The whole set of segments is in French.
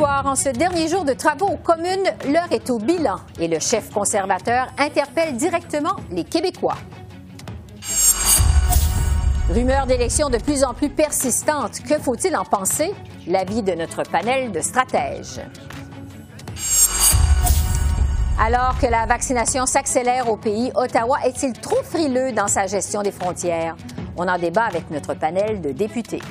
Soir, en ce dernier jour de travaux aux communes, l'heure est au bilan et le chef conservateur interpelle directement les Québécois. Rumeur d'élections de plus en plus persistante. Que faut-il en penser? L'avis de notre panel de stratèges. Alors que la vaccination s'accélère au pays, Ottawa est-il trop frileux dans sa gestion des frontières? On en débat avec notre panel de députés.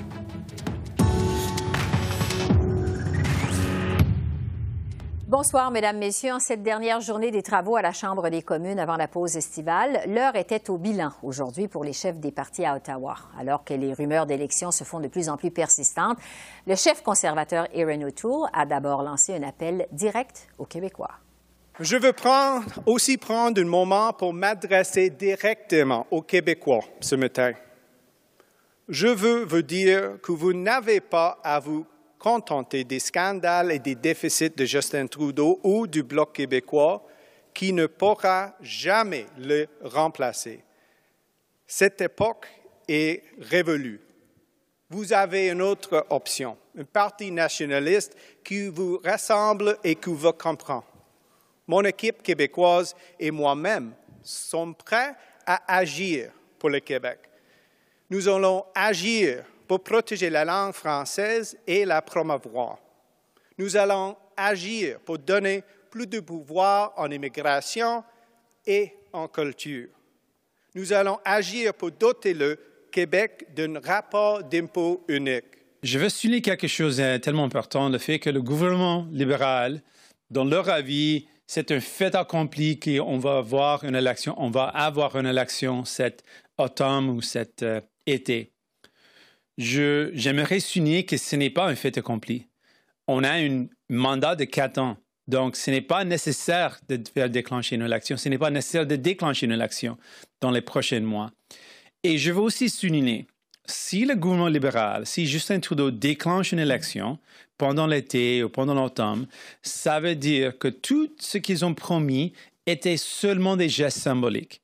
Bonsoir, Mesdames, Messieurs. En cette dernière journée des travaux à la Chambre des communes avant la pause estivale, l'heure était au bilan aujourd'hui pour les chefs des partis à Ottawa. Alors que les rumeurs d'élections se font de plus en plus persistantes, le chef conservateur Aaron O'Toole a d'abord lancé un appel direct aux Québécois. Je veux aussi prendre un moment pour m'adresser directement aux Québécois ce matin. Je veux vous dire que vous n'avez pas à vous contenter des scandales et des déficits de Justin Trudeau ou du Bloc québécois qui ne pourra jamais le remplacer. Cette époque est révolue. Vous avez une autre option, un parti nationaliste qui vous rassemble et qui vous comprend. Mon équipe québécoise et moi-même sommes prêts à agir pour le Québec. Nous allons agir pour protéger la langue française et la promouvoir. Nous allons agir pour donner plus de pouvoir en immigration et en culture. Nous allons agir pour doter le Québec d'un rapport d'impôt unique. Je veux souligner quelque chose de tellement important, le fait que le gouvernement libéral, dans leur avis, c'est un fait accompli qu'on va avoir une élection, on va avoir une élection cet automne ou cet euh, été j'aimerais souligner que ce n'est pas un fait accompli. On a un mandat de quatre ans. Donc, ce n'est pas nécessaire de faire déclencher une élection. Ce n'est pas nécessaire de déclencher une élection dans les prochains mois. Et je veux aussi souligner, si le gouvernement libéral, si Justin Trudeau déclenche une élection pendant l'été ou pendant l'automne, ça veut dire que tout ce qu'ils ont promis était seulement des gestes symboliques.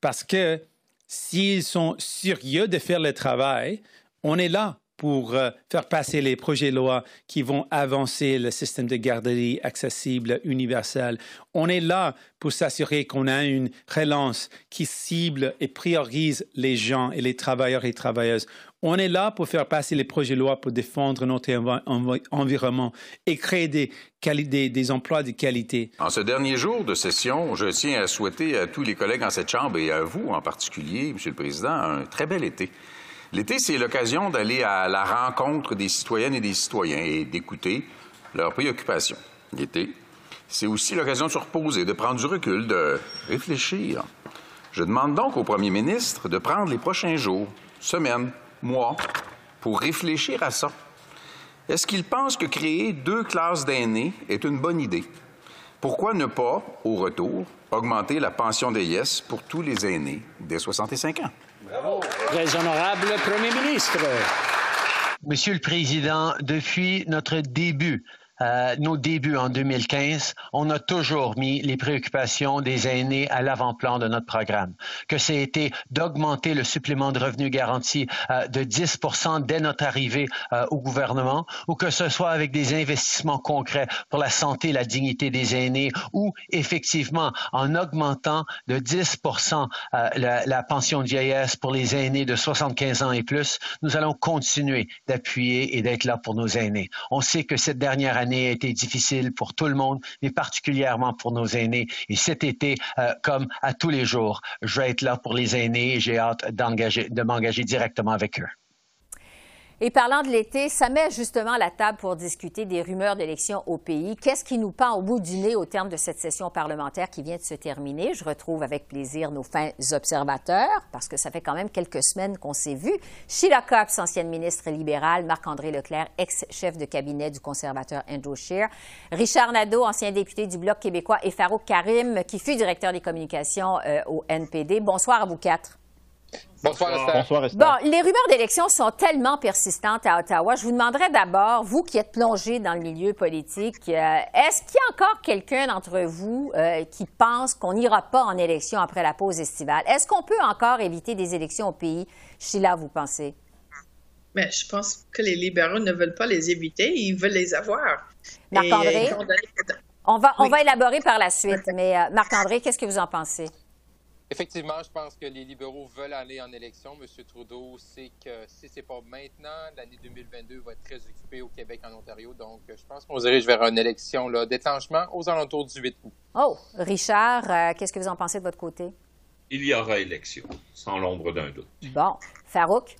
Parce que s'ils sont sérieux de faire le travail, on est là pour euh, faire passer les projets de loi qui vont avancer le système de garderie accessible, universel. On est là pour s'assurer qu'on a une relance qui cible et priorise les gens et les travailleurs et travailleuses. On est là pour faire passer les projets de loi pour défendre notre environnement et créer des, des, emplois de qualité. En ce dernier jour de session, je tiens à souhaiter à tous les collègues en cette Chambre et à vous en particulier, Monsieur le Président, un très bel été. L'été, c'est l'occasion d'aller à la rencontre des citoyennes et des citoyens et d'écouter leurs préoccupations. L'été, c'est aussi l'occasion de se reposer, de prendre du recul, de réfléchir. Je demande donc au premier ministre de prendre les prochains jours, semaines, mois, pour réfléchir à ça. Est-ce qu'il pense que créer deux classes d'aînés est une bonne idée? Pourquoi ne pas, au retour, augmenter la pension des yes pour tous les aînés dès 65 ans? Très honorable Premier ministre. Monsieur le Président, depuis notre début euh, nos débuts en 2015, on a toujours mis les préoccupations des aînés à l'avant-plan de notre programme. Que ça été d'augmenter le supplément de revenu garanti euh, de 10 dès notre arrivée euh, au gouvernement, ou que ce soit avec des investissements concrets pour la santé et la dignité des aînés, ou effectivement en augmentant de 10 la, la pension de vieillesse pour les aînés de 75 ans et plus, nous allons continuer d'appuyer et d'être là pour nos aînés. On sait que cette dernière année, a été difficile pour tout le monde, mais particulièrement pour nos aînés. Et cet été, euh, comme à tous les jours, je vais être là pour les aînés et j'ai hâte de m'engager directement avec eux. Et parlant de l'été, ça met justement la table pour discuter des rumeurs d'élections au pays. Qu'est-ce qui nous pend au bout du nez au terme de cette session parlementaire qui vient de se terminer? Je retrouve avec plaisir nos fins observateurs, parce que ça fait quand même quelques semaines qu'on s'est vus. Sheila Cox, ancienne ministre libérale, Marc-André Leclerc, ex-chef de cabinet du conservateur Andrew Scheer, Richard Nadeau, ancien député du Bloc québécois, et Farouk Karim, qui fut directeur des communications euh, au NPD. Bonsoir à vous quatre. Bonsoir, Esther. Bonsoir, Esther. Bon, les rumeurs d'élections sont tellement persistantes à Ottawa. Je vous demanderais d'abord, vous qui êtes plongé dans le milieu politique, euh, est-ce qu'il y a encore quelqu'un d'entre vous euh, qui pense qu'on n'ira pas en élection après la pause estivale? Est-ce qu'on peut encore éviter des élections au pays? Sheila, vous pensez? Mais je pense que les libéraux ne veulent pas les éviter, ils veulent les avoir. Marc-André? Et, euh, On va, on Oui. va élaborer par la suite, mais euh, Marc-André, qu'est-ce que vous en pensez? Effectivement, je pense que les libéraux veulent aller en élection. M. Trudeau sait que si c'est pas maintenant, l'année 2022 va être très occupée au Québec, en Ontario. Donc, je pense qu'on se dirige vers une élection là, déclenchement aux alentours du 8 août. Oh, Richard, euh, qu'est-ce que vous en pensez de votre côté? Il y aura élection, sans l'ombre d'un doute. Bon. Farouk?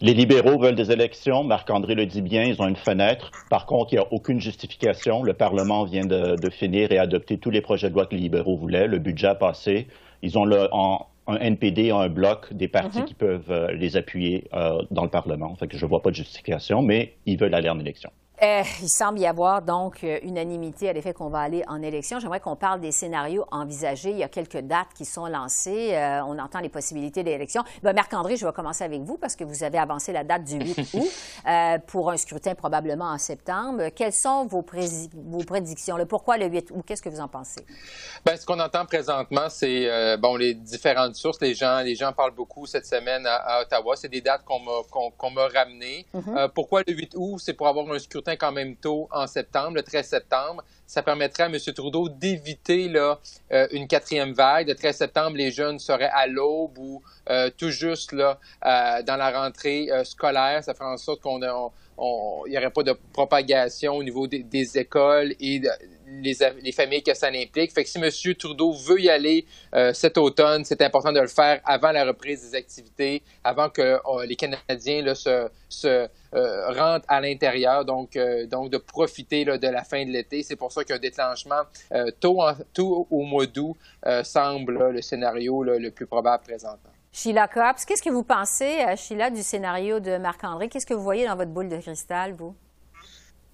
Les libéraux veulent des élections. Marc-André le dit bien, ils ont une fenêtre. Par contre, il n'y a aucune justification. Le Parlement vient de, de finir et adopter tous les projets de loi que les libéraux voulaient. Le budget a passé. Ils ont le, en- un NPD, un bloc, des partis qui peuvent euh, les appuyer euh, dans le Parlement. Fait que je ne vois pas de justification, mais ils veulent aller en élection. Euh, il semble y avoir donc euh, unanimité à l'effet qu'on va aller en élection. J'aimerais qu'on parle des scénarios envisagés. Il y a quelques dates qui sont lancées. Euh, on entend les possibilités d'élection. Ben, Marc-André, je vais commencer avec vous parce que vous avez avancé la date du 8 août euh, pour un scrutin probablement en septembre. Quelles sont vos, prédictions? Le pourquoi le 8 août? Qu'est-ce que vous en pensez? Ben, ce qu'on entend présentement, c'est bon les différentes sources. Les gens, les gens parlent beaucoup cette semaine à, à Ottawa. C'est des dates qu'on m'a ramenées. Euh, pourquoi le 8 août? C'est pour avoir un scrutin quand même tôt en septembre, le 13 septembre. Ça permettrait à M. Trudeau d'éviter euh, une quatrième vague. Le 13 septembre, les jeunes seraient à l'aube ou euh, tout juste euh, dans la rentrée scolaire. Ça ferait en sorte qu'on il n'y aurait pas de propagation au niveau des, écoles et les, les familles que ça implique. Fait que si M. Trudeau veut y aller euh, cet automne, c'est important de le faire avant la reprise des activités, avant que euh, les Canadiens là, se, se euh, rentrent à l'intérieur, donc, euh, donc de profiter là, de la fin de l'été. C'est pour ça qu'un déclenchement euh, tôt, en- tôt au mois d'août euh, semble là, le scénario le plus probable présentement. Sheila Copps, qu'est-ce que vous pensez, euh, Sheila, du scénario de Marc-André? Qu'est-ce que vous voyez dans votre boule de cristal, vous?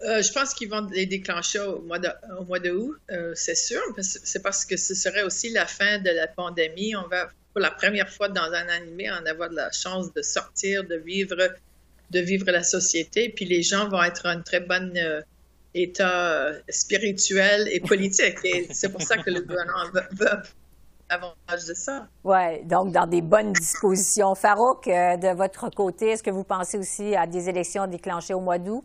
Euh, je pense qu'ils vont les déclencher au mois de, au mois de août, euh, c'est sûr. C'est parce que ce serait aussi la fin de la pandémie. On va, pour la première fois dans un an et demi, en avoir de la chance de sortir, de vivre, de vivre la société. Puis les gens vont être en très bon état spirituel et politique. Et c'est pour ça que le gouvernement veut Oui, donc dans des bonnes dispositions. Farouk, euh, de votre côté, est-ce que vous pensez aussi à des élections déclenchées au mois d'août?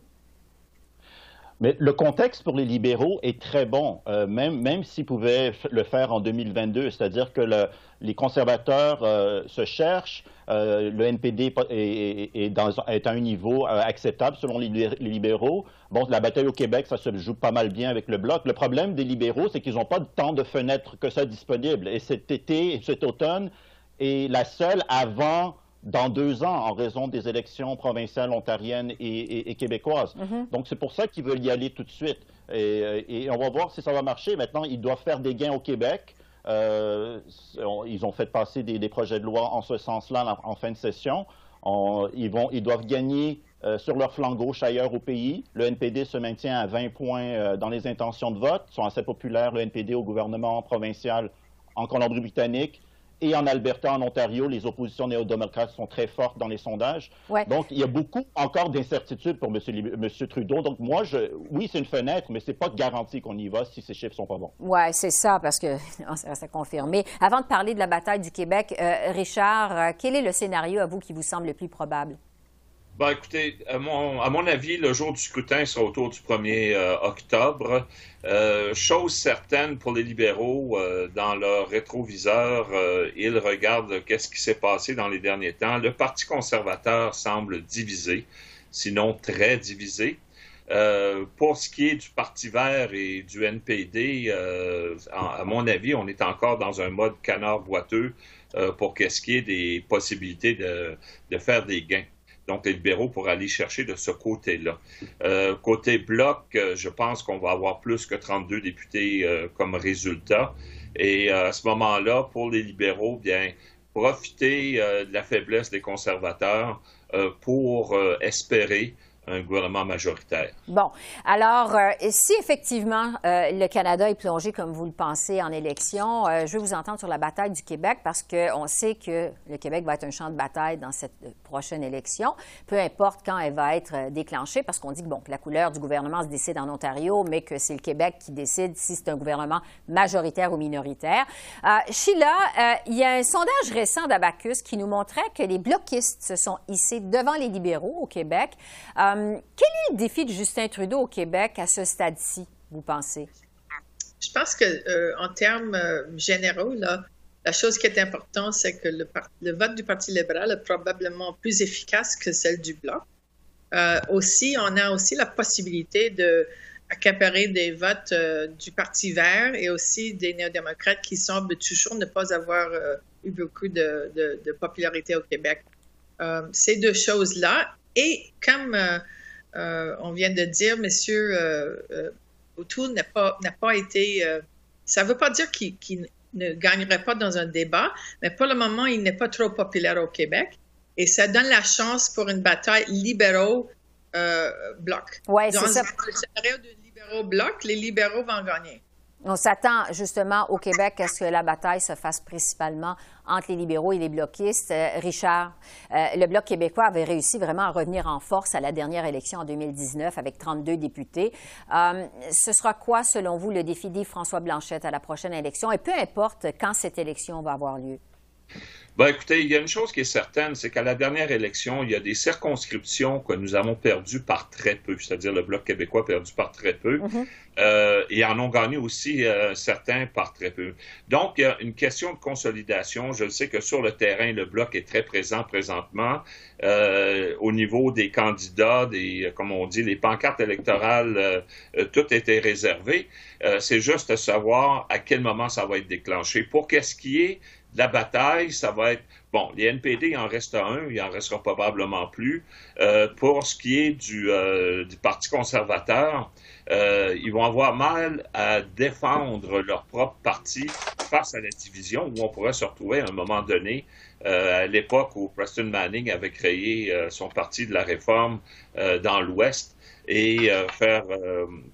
Mais le contexte pour les libéraux est très bon, euh, même, même s'ils pouvaient le faire en 2022, c'est-à-dire que le- les conservateurs euh, se cherchent, euh, le NPD est, est- à un niveau euh, acceptable selon les, les libéraux. Bon, la bataille au Québec, ça se joue pas mal bien avec le bloc. Le problème des libéraux, c'est qu'ils n'ont pas tant de fenêtres que ça disponible. Et cet été, et cet automne, est la seule avant dans deux ans en raison des élections provinciales ontariennes et, et- et québécoises. Donc, c'est pour ça qu'ils veulent y aller tout de suite. Et, et on va voir si ça va marcher. Maintenant, ils doivent faire des gains au Québec. Euh, ils ont fait passer des, des projets de loi en ce sens-là en, en fin de session. On- ils, vont, ils doivent gagner euh, sur leur flanc gauche ailleurs au pays. Le NPD se maintient à 20 points euh, dans les intentions de vote. Ils sont assez populaires, le NPD, au gouvernement provincial en Colombie-Britannique. Et en Alberta, en Ontario, les oppositions néo-démocrates sont très fortes dans les sondages. Ouais. Donc, il y a beaucoup encore d'incertitudes pour M. Trudeau. Donc, moi, je, oui, c'est une fenêtre, mais c'est pas de garantie qu'on y va si ces chiffres sont pas bons. Oui, c'est ça, parce que non, ça reste à confirmer. Avant de parler de la bataille du Québec, euh, Richard, euh, quel est le scénario à vous qui vous semble le plus probable? Ben, écoutez, à mon, avis, le jour du scrutin sera autour du 1er euh, octobre. Euh, chose certaine pour les libéraux, euh, dans leur rétroviseur, ils regardent qu'est-ce qui s'est passé dans les derniers temps. Le Parti conservateur semble divisé, sinon très divisé. Pour ce qui est du Parti vert et du NPD, à, mon avis, on est encore dans un mode canard boiteux pour qu'est-ce qui est des possibilités de faire des gains. Donc les libéraux pour aller chercher de ce côté-là. Euh, côté bloc, euh, je pense qu'on va avoir plus que 32 députés euh, comme résultat. Et à ce moment-là, pour les libéraux, bien, profiter de la faiblesse des conservateurs pour espérer un gouvernement majoritaire. Bon, alors, euh, si effectivement euh, le Canada est plongé, comme vous le pensez, en élection, euh, je veux vous entendre sur la bataille du Québec parce qu'on sait que le Québec va être un champ de bataille dans cette prochaine élection, peu importe quand elle va être déclenchée, parce qu'on dit que, bon, la couleur du gouvernement se décide en Ontario, mais que c'est le Québec qui décide si c'est un gouvernement majoritaire ou minoritaire. Sheila, il y a un sondage récent d'Abacus qui nous montrait que les bloquistes se sont hissés devant les libéraux au Québec. Quel est le défi de Justin Trudeau au Québec à ce stade-ci, vous pensez? Je pense que euh, en termes euh, généraux, la chose qui est importante, c'est que le, vote du Parti libéral est probablement plus efficace que celle du Bloc. aussi, on a aussi la possibilité de des votes du Parti vert et aussi des néo-démocrates qui semblent toujours ne pas avoir eu beaucoup de, popularité au Québec. ces deux choses-là, et comme euh, on vient de dire, Monsieur euh, euh, O'Toole n'a pas, n'a pas été. ça ne veut pas dire qu'il, ne gagnerait pas dans un débat, mais pour le moment, il n'est pas trop populaire au Québec. Et ça donne la chance pour une bataille libéraux-bloc. Oui, c'est ça. Dans le scénario de libéraux-bloc, les libéraux vont gagner. On s'attend justement au Québec à ce que la bataille se fasse principalement entre les libéraux et les bloquistes. Euh, Richard, euh, le Bloc québécois avait réussi vraiment à revenir en force à la dernière élection en 2019 avec 32 députés. Euh, ce sera quoi, selon vous, le défi d'Yves-François Blanchette à la prochaine élection? Et peu importe quand cette élection va avoir lieu? Ben, écoutez, il y a une chose qui est certaine, c'est qu'à la dernière élection, il y a des circonscriptions que nous avons perdues par très peu, c'est-à-dire le Bloc québécois perdu par très peu, mm-hmm. euh, et en ont gagné aussi euh, certains par très peu. Donc, il y a une question de consolidation. Je sais que sur le terrain, le Bloc est très présent présentement euh, au niveau des candidats, des, comme on dit, les pancartes électorales, tout était réservé. c'est juste de savoir à quel moment ça va être déclenché. Pour qu'est-ce qui est la bataille, ça va être, bon, les NPD, il en reste un, il en restera probablement plus. Euh, pour ce qui est du, euh, du Parti conservateur, euh, ils vont avoir mal à défendre leur propre parti face à la division où on pourrait se retrouver à un moment donné, à l'époque où Preston Manning avait créé son parti de la réforme dans l'Ouest et faire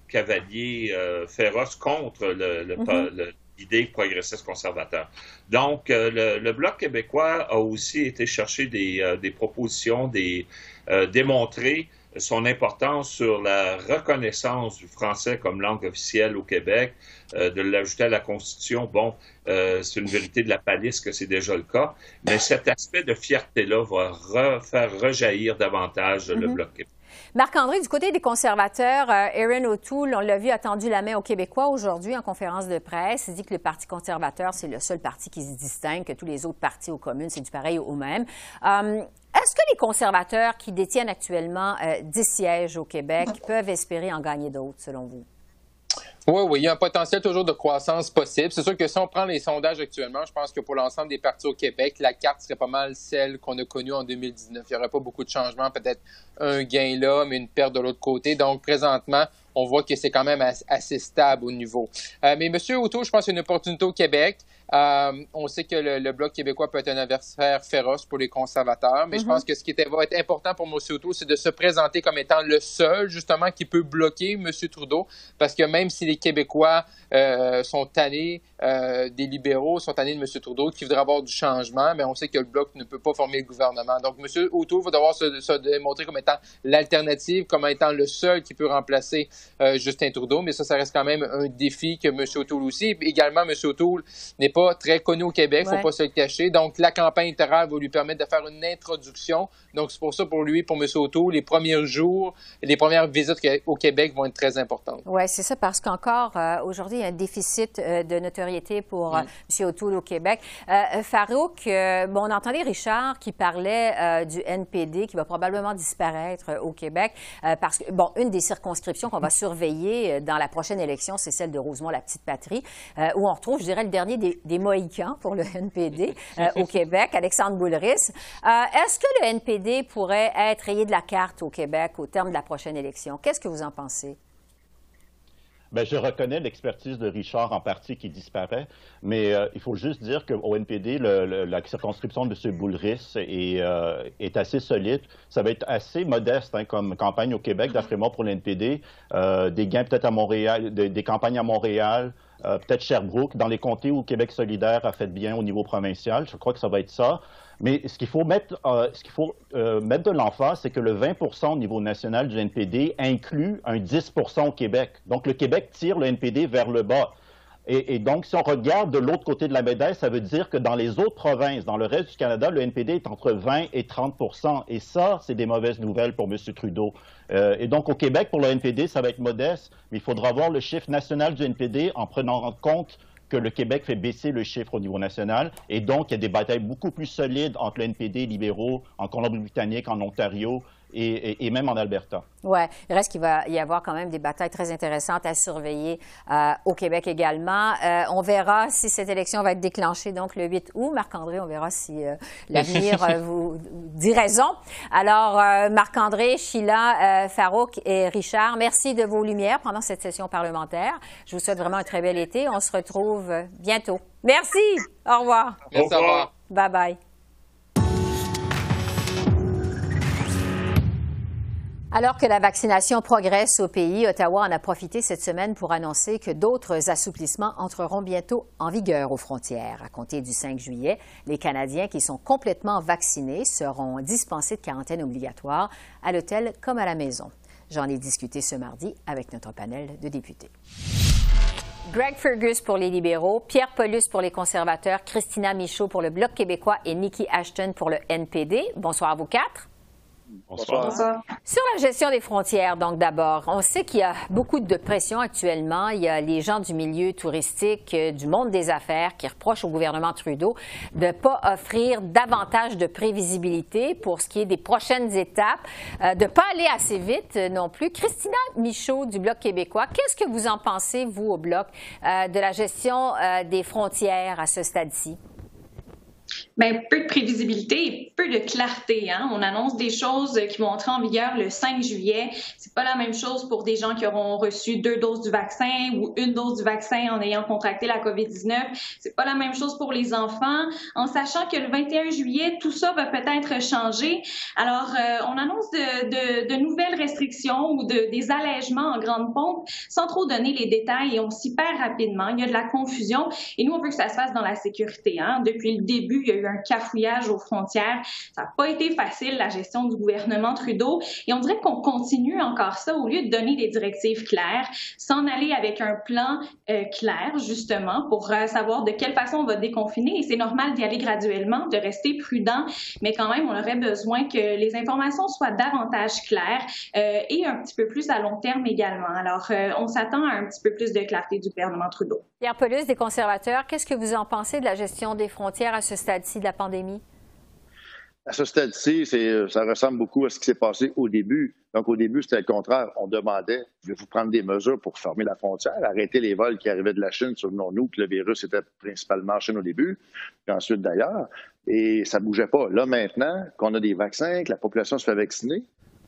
cavalier féroce contre le, le, mm-hmm. le idée progressiste conservateur. Donc, euh, le, Bloc québécois a aussi été chercher des, euh, propositions, des, euh, démontrer son importance sur la reconnaissance du français comme langue officielle au Québec, de l'ajouter à la Constitution. Bon, c'est une vérité de la palisse que c'est déjà le cas, mais cet aspect de fierté-là va faire rejaillir davantage le mm-hmm. Bloc québécois. Marc-André, du côté des conservateurs, euh, O'Toole, on l'a vu, a tendu la main aux Québécois aujourd'hui en conférence de presse. Il dit que le Parti conservateur, c'est le seul parti qui se distingue, que tous les autres partis aux communes, c'est du pareil au même. Euh, est-ce que les conservateurs qui détiennent actuellement 10 euh, sièges au Québec peuvent espérer en gagner d'autres, selon vous? Oui, oui, il y a un potentiel toujours de croissance possible. C'est sûr que si on prend les sondages actuellement, je pense que pour l'ensemble des partis au Québec, la carte serait pas mal celle qu'on a connue en 2019. Il n'y aurait pas beaucoup de changements, peut-être un gain là, mais une perte de l'autre côté. Donc, présentement, on voit que c'est quand même assez stable au niveau. Euh, mais M. Auto, je pense qu'il y a une opportunité au Québec. Euh, on sait que le, Bloc québécois peut être un adversaire féroce pour les conservateurs, mais je mhm. pense que ce qui va être important pour M. Auto, c'est de se présenter comme étant le seul, justement, qui peut bloquer M. Trudeau, parce que même si les Québécois euh, sont tannés euh, des libéraux, sont tannés de M. Trudeau, qui voudraient avoir du changement, mais on sait que le Bloc ne peut pas former le gouvernement. Donc, M. Auto va devoir se, se démontrer comme étant l'alternative, comme étant le seul qui peut remplacer Justin Trudeau, mais ça, ça reste quand même un défi que M. O'Toole aussi. Également, M. O'Toole n'est pas très connu au Québec, faut pas se le cacher. Donc, la campagne électorale va lui permettre de faire une introduction. Donc, c'est pour ça, pour lui, pour M. Auto, les premiers jours, les premières visites au Québec vont être très importantes. Oui, c'est ça, parce qu'encore, euh, aujourd'hui, il y a un déficit euh, de notoriété pour M. O'Toole au Québec. Farouk, bon, on entendait Richard qui parlait du NPD qui va probablement disparaître au Québec parce que, bon, une des circonscriptions qu'on va surveiller dans la prochaine élection, c'est celle de Rosemont-la-Petite-Patrie, où on retrouve, je dirais, le dernier des, des Mohicans pour le NPD au Québec, Alexandre Boulris. Est-ce que le NPD pourrait être rayé de la carte au Québec au terme de la prochaine élection? Qu'est-ce que vous en pensez? Bien, je reconnais l'expertise de Richard en partie qui disparaît, mais euh, il faut juste dire qu'au NPD, la circonscription de M. Boulris est, euh, est, assez solide. Ça va être assez modeste hein, comme campagne au Québec, d'après moi, pour le NPD. Euh, des gains peut-être à Montréal, des campagnes à Montréal, peut-être Sherbrooke, dans les comtés où Québec solidaire a fait bien au niveau provincial. Je crois que ça va être ça. Mais ce qu'il faut mettre, euh, ce qu'il faut, euh, mettre de l'emphase, c'est que le 20% au niveau national du NPD inclut un 10 au Québec. Donc, le Québec tire le NPD vers le bas. Et, donc, si on regarde de l'autre côté de la médaille, ça veut dire que dans les autres provinces, dans le reste du Canada, le NPD est entre 20 et 30% Et ça, c'est des mauvaises nouvelles pour M. Trudeau. Euh, et donc, au Québec, pour le NPD, ça va être modeste, mais il faudra voir le chiffre national du NPD en prenant en compte que le Québec fait baisser le chiffre au niveau national. Et donc, il y a des batailles beaucoup plus solides entre le NPD et libéraux en Colombie-Britannique, en Ontario et, même en Alberta. Oui, il reste qu'il va y avoir quand même des batailles très intéressantes à surveiller euh, au Québec également. Euh, on verra si cette élection va être déclenchée donc le 8 août. Marc-André, on verra si euh, l'avenir vous dit raison. Alors, Marc-André, Sheila, Farouk et Richard, merci de vos lumières pendant cette session parlementaire. Je vous souhaite vraiment un très bel été. On se retrouve bientôt. Merci. Au revoir. Au revoir. Bye Alors que la vaccination progresse au pays, Ottawa en a profité cette semaine pour annoncer que d'autres assouplissements entreront bientôt en vigueur aux frontières. À compter du 5 juillet, les Canadiens qui sont complètement vaccinés seront dispensés de quarantaine obligatoire à l'hôtel comme à la maison. J'en ai discuté ce mardi avec notre panel de députés. Greg Fergus pour les libéraux, Pierre Paulus pour les conservateurs, Christina Michaud pour le Bloc québécois et Nikki Ashton pour le NPD. Bonsoir à vous quatre. Bonsoir. Sur la gestion des frontières, donc d'abord, on sait qu'il y a beaucoup de pression actuellement. Il y a les gens du milieu touristique, euh, du monde des affaires qui reprochent au gouvernement Trudeau de ne pas offrir davantage de prévisibilité pour ce qui est des prochaines étapes, euh, de ne pas aller assez vite euh, non plus. Christina Michaud du Bloc québécois, qu'est-ce que vous en pensez, vous, au Bloc, de la gestion des frontières à ce stade-ci? Bien, peu de prévisibilité et peu de clarté. Hein? On annonce des choses qui vont entrer en vigueur le 5 juillet. C'est pas la même chose pour des gens qui auront reçu deux doses du vaccin ou une dose du vaccin en ayant contracté la COVID-19. C'est pas la même chose pour les enfants, en sachant que le 21 juillet, tout ça va peut-être changer. Alors, euh, on annonce de, de, de, nouvelles restrictions ou de, des allègements en grande pompe sans trop donner les détails et on s'y perd rapidement. Il y a de la confusion et nous, on veut que ça se fasse dans la sécurité. Hein? Depuis le début, il y a un cafouillage aux frontières. Ça n'a pas été facile, la gestion du gouvernement Trudeau. Et on dirait qu'on continue encore ça au lieu de donner des directives claires, s'en aller avec un plan euh, clair, justement, pour euh, savoir de quelle façon on va déconfiner. Et c'est normal d'y aller graduellement, de rester prudent, mais quand même, on aurait besoin que les informations soient davantage claires euh, et un petit peu plus à long terme également. Alors, on s'attend à un petit peu plus de clarté du gouvernement Trudeau. Pierre Paulus, des conservateurs, qu'est-ce que vous en pensez de la gestion des frontières à ce stade-ci? De la pandémie? À ce stade-ci, ça ressemble beaucoup à ce qui s'est passé au début. Donc, au début, c'était le contraire. On demandait de vous prendre des mesures pour fermer la frontière, arrêter les vols qui arrivaient de la Chine. Souvenons-nous que le virus était principalement en Chine au début, puis ensuite d'ailleurs. Et ça ne bougeait pas. Là, maintenant, qu'on a des vaccins, que la population se fait vacciner,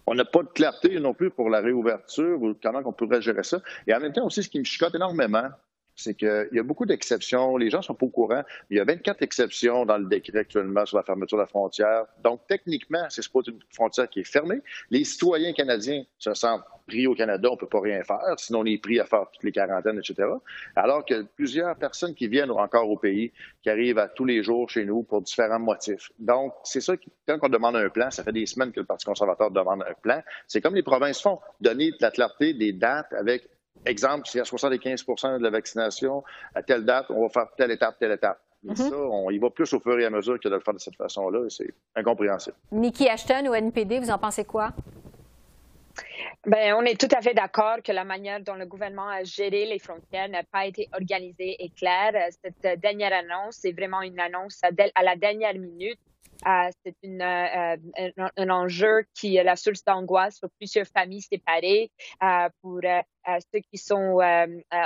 on n'a pas de clarté non plus pour la réouverture ou comment on pourrait gérer ça. Et en même temps aussi, ce qui me chicote énormément, c'est qu'il y a beaucoup d'exceptions. Les gens sont pas au courant. Il y a 24 exceptions dans le décret actuellement sur la fermeture de la frontière. Donc, techniquement, c'est pas une frontière qui est fermée. Les citoyens canadiens se sentent pris au Canada, on ne peut pas rien faire, sinon on est pris à faire toutes les quarantaines, etc. Alors que plusieurs personnes qui viennent encore au pays, qui arrivent à tous les jours chez nous pour différents motifs. Donc, c'est ça, quand on demande un plan, ça fait des semaines que le Parti conservateur demande un plan, c'est comme les provinces font, donner de la clarté, des dates avec exemple, si à 75% de la vaccination, à telle date, on va faire telle étape, telle étape. Mais mm-hmm. ça, on y va plus au fur et à mesure que de le faire de cette façon-là. C'est incompréhensible. Nikki Ashton ou NPD, vous en pensez quoi? Ben, on est tout à fait d'accord que la manière dont le gouvernement a géré les frontières n'a pas été organisée et claire. Cette dernière annonce est vraiment une annonce à la dernière minute. Euh, c'est euh, un, un, enjeu qui est la source d'angoisse pour plusieurs familles séparées, euh, pour ceux qui sont,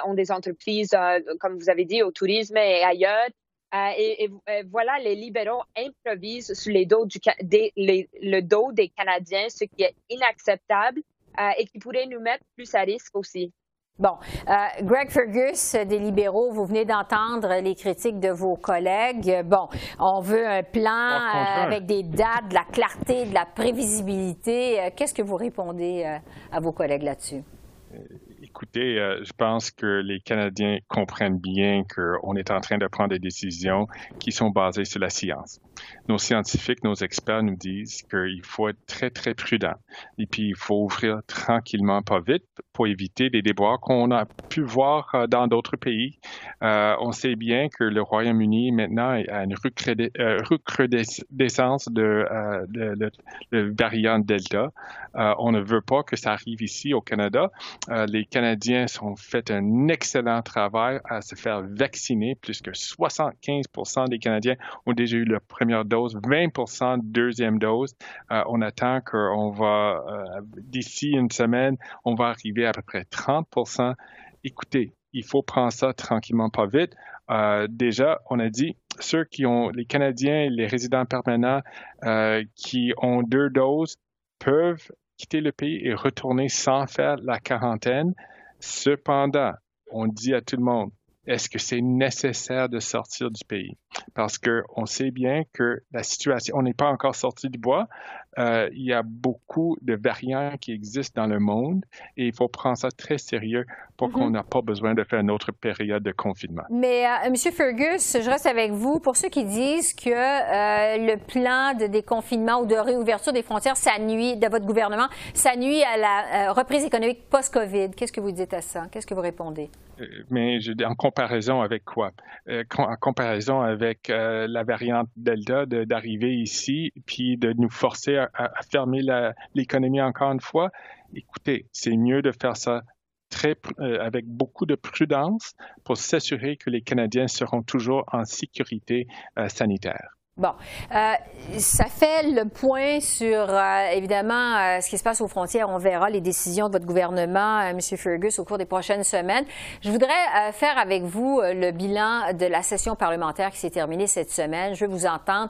ont des entreprises, comme vous avez dit, au tourisme et ailleurs. Et, voilà, les libéraux improvisent sur les dos du, le dos des Canadiens, ce qui est inacceptable. Euh, et qui pourrait nous mettre plus à risque aussi. Bon, euh, Greg Fergus des libéraux, vous venez d'entendre les critiques de vos collègues. Bon, on veut un plan euh, avec des dates, de la clarté, de la prévisibilité. Qu'est-ce que vous répondez à vos collègues là-dessus? Écoutez, je pense que les Canadiens comprennent bien qu'on est en train de prendre des décisions qui sont basées sur la science nos scientifiques, nos experts nous disent qu'il faut être très, très prudent. Et puis, il faut ouvrir tranquillement, pas vite, pour éviter les déboires qu'on a pu voir euh, dans d'autres pays. Euh, on sait bien que le Royaume-Uni, maintenant, a une euh, recrudescence de, de, de, variant Delta. on ne veut pas que ça arrive ici au Canada. les Canadiens ont fait un excellent travail à se faire vacciner. Plus que 75% des Canadiens ont déjà eu leur première dose, 20% deuxième dose. Euh, on attend qu'on va, euh, d'ici une semaine, on va arriver à peu près 30% Écoutez, il faut prendre ça tranquillement, pas vite. Euh, déjà, on a dit, ceux qui ont, les Canadiens, les résidents permanents qui ont deux doses peuvent quitter le pays et retourner sans faire la quarantaine. Cependant, on dit à tout le monde, est-ce que c'est nécessaire de sortir du pays? Parce qu'on sait bien que la situation, on n'est pas encore sorti du bois. Euh, il y a beaucoup de variants qui existent dans le monde et il faut prendre ça très sérieux pour mm-hmm. qu'on n'a pas besoin de faire une autre période de confinement. Mais, euh, M. Fergus, je reste avec vous. Pour ceux qui disent que euh, le plan de déconfinement ou de réouverture des frontières, ça nuit, de votre gouvernement, ça nuit à la reprise économique post-COVID, qu'est-ce que vous dites à ça? Qu'est-ce que vous répondez? mais je, en comparaison avec quoi? en comparaison avec la variante Delta d'arriver ici puis de nous forcer à, fermer l'économie encore une fois, écoutez, c'est mieux de faire ça très, euh, avec beaucoup de prudence pour s'assurer que les Canadiens seront toujours en sécurité euh, sanitaire. Bon, euh, ça fait le point sur, euh, évidemment, euh, ce qui se passe aux frontières. On verra les décisions de votre gouvernement, M. Fergus, au cours des prochaines semaines. Je voudrais faire avec vous le bilan de la session parlementaire qui s'est terminée cette semaine. Je veux vous entendre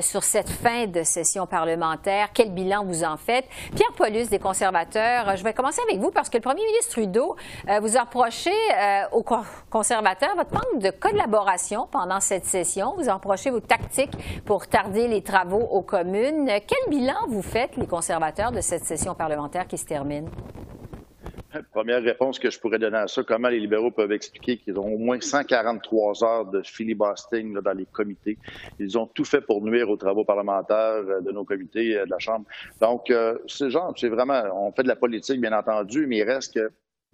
sur cette fin de session parlementaire. Quel bilan vous en faites? Pierre Paulus, des conservateurs, je vais commencer avec vous parce que le premier ministre Trudeau vous a reproché aux conservateurs votre manque de collaboration pendant cette session. Vous a reproché vos tactiques pour tarder les travaux aux communes. Quel bilan vous faites, les conservateurs, de cette session parlementaire qui se termine? Première réponse que je pourrais donner à ça, comment les libéraux peuvent expliquer qu'ils ont au moins 143 heures de filibustering dans les comités. Ils ont tout fait pour nuire aux travaux parlementaires euh, de nos comités euh, de la Chambre. Donc, euh, c'est genre, c'est vraiment, on fait de la politique, bien entendu, mais il reste que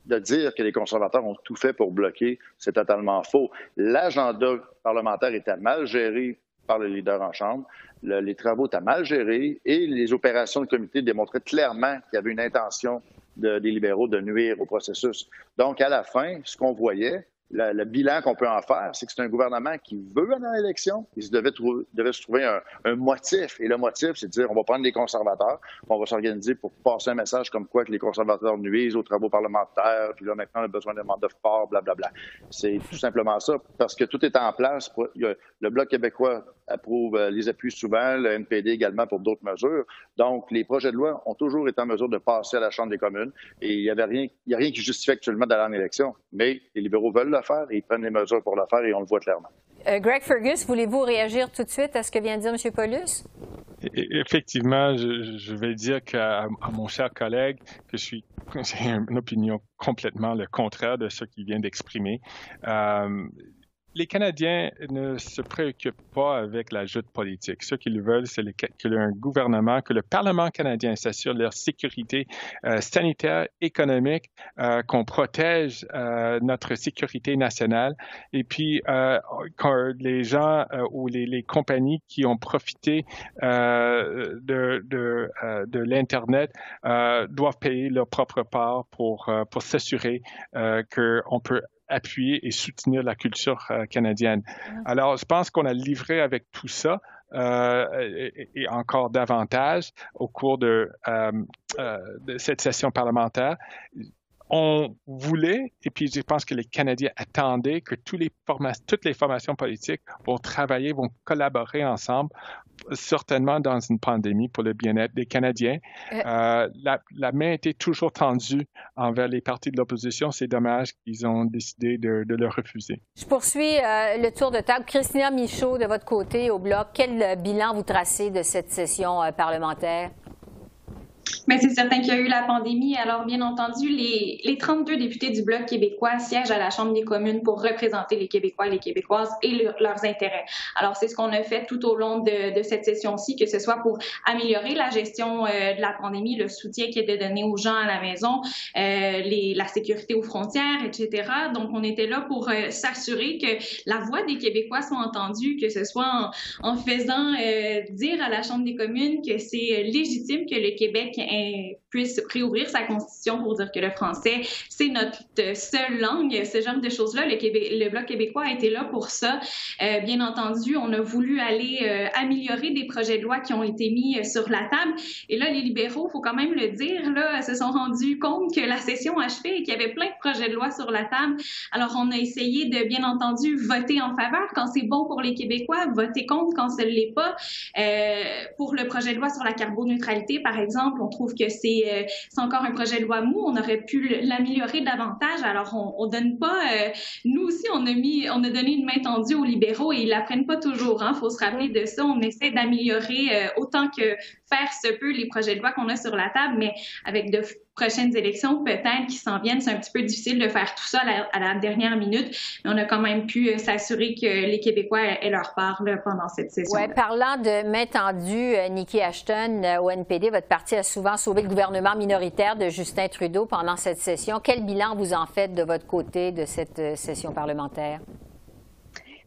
de dire que les conservateurs ont tout fait pour bloquer, c'est totalement faux. L'agenda parlementaire était mal géré par le leader en Chambre. les travaux étaient mal gérés et les opérations de comité démontraient clairement qu'il y avait une intention des libéraux de nuire au processus. Donc, à la fin, ce qu'on voyait, le, bilan qu'on peut en faire, c'est que c'est un gouvernement qui veut aller à l'élection. Il devait, devait se trouver un, motif. Et le motif, c'est de dire on va prendre les conservateurs, on va s'organiser pour passer un message comme quoi que les conservateurs nuisent aux travaux parlementaires, puis là, maintenant, on a besoin d'un mandat fort, blablabla. C'est tout simplement ça, parce que tout est en place. le Bloc québécois approuve euh, les appuis souvent, le NPD également pour d'autres mesures. Donc, les projets de loi ont toujours été en mesure de passer à la Chambre des communes et il n'y avait rien, il y a rien qui justifie actuellement d'aller en élection. Mais les libéraux veulent le faire et ils prennent les mesures pour le faire et on le voit clairement. Euh, Greg Fergus, voulez-vous réagir tout de suite à ce que vient de dire M. Paulus? Effectivement, je, vais dire à, mon cher collègue que je suis, j'ai une opinion complètement le contraire de ce qu'il vient d'exprimer. Euh, les Canadiens ne se préoccupent pas avec la joute politique. Ce qu'ils veulent, c'est que un gouvernement, que le Parlement canadien s'assure leur sécurité euh, sanitaire, économique, euh, qu'on protège euh, notre sécurité nationale. Et puis, quand les gens ou les, compagnies qui ont profité de, l'Internet doivent payer leur propre part pour s'assurer qu'on peut appuyer et soutenir la culture euh, canadienne. Alors, je pense qu'on a livré avec tout ça. Euh, et, encore davantage au cours de, euh, de cette session parlementaire on voulait, et puis je pense que les Canadiens attendaient que tous les toutes les formations politiques vont travailler, vont collaborer ensemble, certainement dans une pandémie pour le bien-être des Canadiens. Euh, euh, la, main était toujours tendue envers les partis de l'opposition. C'est dommage qu'ils ont décidé de, le refuser. Je poursuis euh, le tour de table. Christina Michaud, de votre côté, au Bloc, quel bilan vous tracez de cette session parlementaire? Mais c'est certain qu'il y a eu la pandémie. Alors, bien entendu, les, les 32 députés du Bloc québécois siègent à la Chambre des communes pour représenter les Québécois et les Québécoises et leurs intérêts. Alors, c'est ce qu'on a fait tout au long de, de cette session-ci, que ce soit pour améliorer la gestion euh, de la pandémie, le soutien qui était donné aux gens à la maison, euh, les, la sécurité aux frontières, etc. Donc, on était là pour euh, s'assurer que la voix des Québécois soit entendue, que ce soit en, en faisant euh, dire à la Chambre des communes que c'est légitime que le Québec puisse réouvrir sa constitution pour dire que le français, c'est notre seule langue, ce genre de choses-là. Le, le Bloc québécois a été là pour ça. Euh, bien entendu, on a voulu aller euh, améliorer des projets de loi qui ont été mis euh, sur la table. Et là, les libéraux, faut quand même le dire, là, se sont rendus compte que la session achevait et qu'il y avait plein de projets de loi sur la table. Alors, on a essayé de, bien entendu, voter en faveur quand c'est bon pour les Québécois, voter contre quand ce ne l'est pas. pour le projet de loi sur la carboneutralité, par exemple, on trouve que euh, c'est encore un projet de loi mou. On aurait pu l'améliorer davantage. Alors, on, on donne pas. Euh, nous aussi, on a mis, on a donné une main tendue aux libéraux et ils la prennent pas toujours. Hein. Faut se rappeler de ça. On essaie d'améliorer euh, autant que faire ce peu les projets de loi qu'on a sur la table, mais avec de prochaines élections peut-être qui s'en viennent, c'est un petit peu difficile de faire tout ça à la, dernière minute, mais on a quand même pu euh, s'assurer que les Québécois aient leur part pendant cette session. Oui, parlant de main tendue, euh, Nikki Ashton, euh, au NPD, votre parti a souvent sauvé le gouvernement minoritaire de Justin Trudeau pendant cette session. Quel bilan vous en faites de votre côté de cette session parlementaire?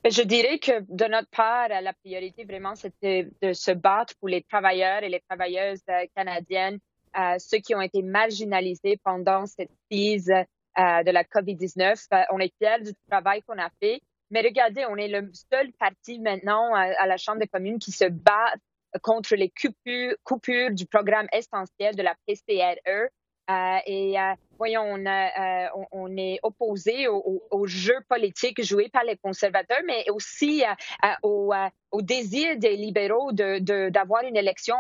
Ben, je dirais que de notre part, la priorité vraiment, c'était de se battre pour les travailleurs et les travailleuses canadiennes euh, ceux qui ont été marginalisés pendant cette crise euh, de la COVID-19. Euh, on est fiers du travail qu'on a fait. Mais regardez, on est le seul parti maintenant à, la Chambre des communes qui se bat contre les coupures, coupures du programme essentiel de la PCRE. Euh, et euh, voyons, on, euh, on, est opposé au, au, jeu politique joué par les conservateurs, mais aussi au, désir des libéraux de d'avoir une élection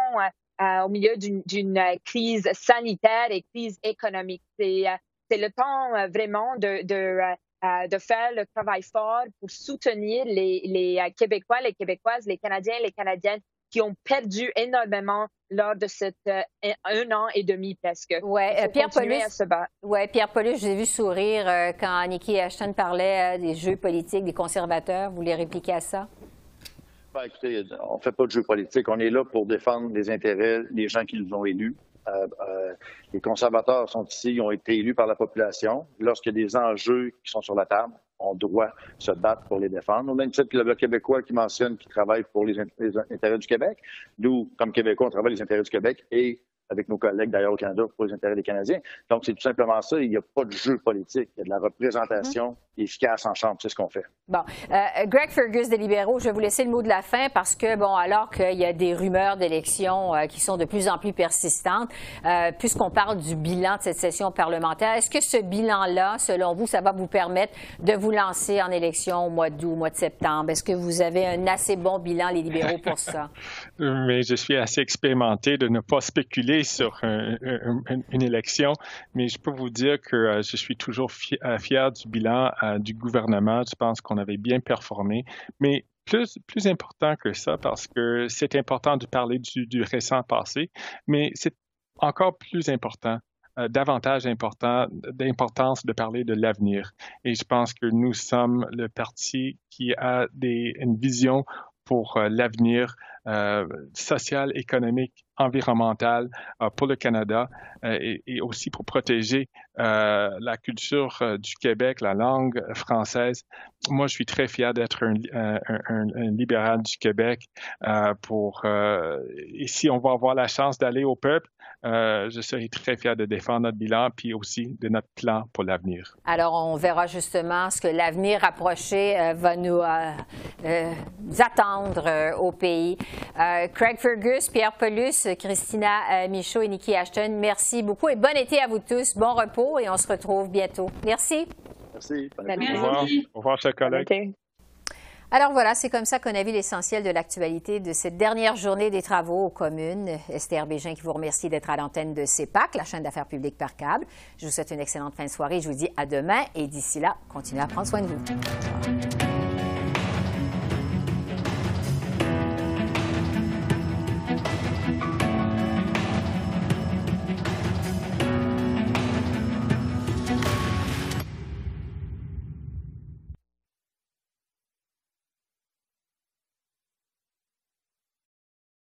au milieu d'une crise sanitaire et crise économique. C'est le temps vraiment de, de, de, faire le travail fort pour soutenir les, les Québécois, les Québécoises, les Canadiens, les Canadiennes qui ont perdu énormément lors de cet un an et demi presque. Ouais, Pierre Paulus. Ouais, Pierre Paulus, j'ai vu sourire quand Nikki Ashton parlait des jeux politiques des conservateurs. Vous voulez répliquer à ça? Ben, écoutez, on ne fait pas de jeu politique. On est là pour défendre les intérêts des gens qui nous ont élus. Euh, euh, les conservateurs sont ici, ils ont été élus par la population. Lorsqu'il y a des enjeux qui sont sur la table, on doit se battre pour les défendre. On a une petite le Bloc québécois qui mentionne qu'il travaille pour les, les, intérêts du Québec. Nous, comme Québécois, on travaille les intérêts du Québec et avec nos collègues d'ailleurs au Canada pour les intérêts des Canadiens. Donc, c'est tout simplement ça. Il n'y a pas de jeu politique. Il y a de la représentation mm-hmm. efficace en Chambre. C'est ce qu'on fait. Bon. Euh, Greg Fergus des libéraux, je vais vous laisser le mot de la fin parce que, bon, alors qu'il y a des rumeurs d'élections euh, qui sont de plus en plus persistantes, euh, puisqu'on parle du bilan de cette session parlementaire, est-ce que ce bilan-là, selon vous, ça va vous permettre de vous lancer en élection au mois d'août, au mois de septembre? Est-ce que vous avez un assez bon bilan, les libéraux, pour ça? Mais je suis assez expérimenté de ne pas spéculer sur une élection, mais je peux vous dire que euh, je suis toujours euh, fier, du bilan euh, du gouvernement. Je pense qu'on avait bien performé, mais plus, plus important que ça, parce que c'est important de parler du, récent passé, mais c'est encore plus important davantage d'importance de parler de l'avenir. Et je pense que nous sommes le parti qui a une vision pour l'avenir social, économique environnementale euh, pour le Canada euh, et, aussi pour protéger euh, la culture du Québec, la langue française. Moi, je suis très fier d'être un, libéral du Québec. pour et si on va avoir la chance d'aller au peuple, je serai très fier de défendre notre bilan puis aussi de notre plan pour l'avenir. Alors, on verra justement ce que l'avenir rapproché va nous, attendre au pays. Craig Fergus, Pierre Pelus, Christina euh, Michaud et Nikki Ashton. Merci beaucoup et bon été à vous tous. Bon repos et on se retrouve bientôt. Merci. Merci. Au revoir. Au revoir, chers collègues. Alors voilà, c'est comme ça qu'on a vu l'essentiel de l'actualité de cette dernière journée des travaux aux communes. Esther Bégin qui vous remercie d'être à l'antenne de CEPAC, la chaîne d'affaires publiques par câble. Je vous souhaite une excellente fin de soirée. Je vous dis à demain et d'ici là, continuez à prendre soin de vous.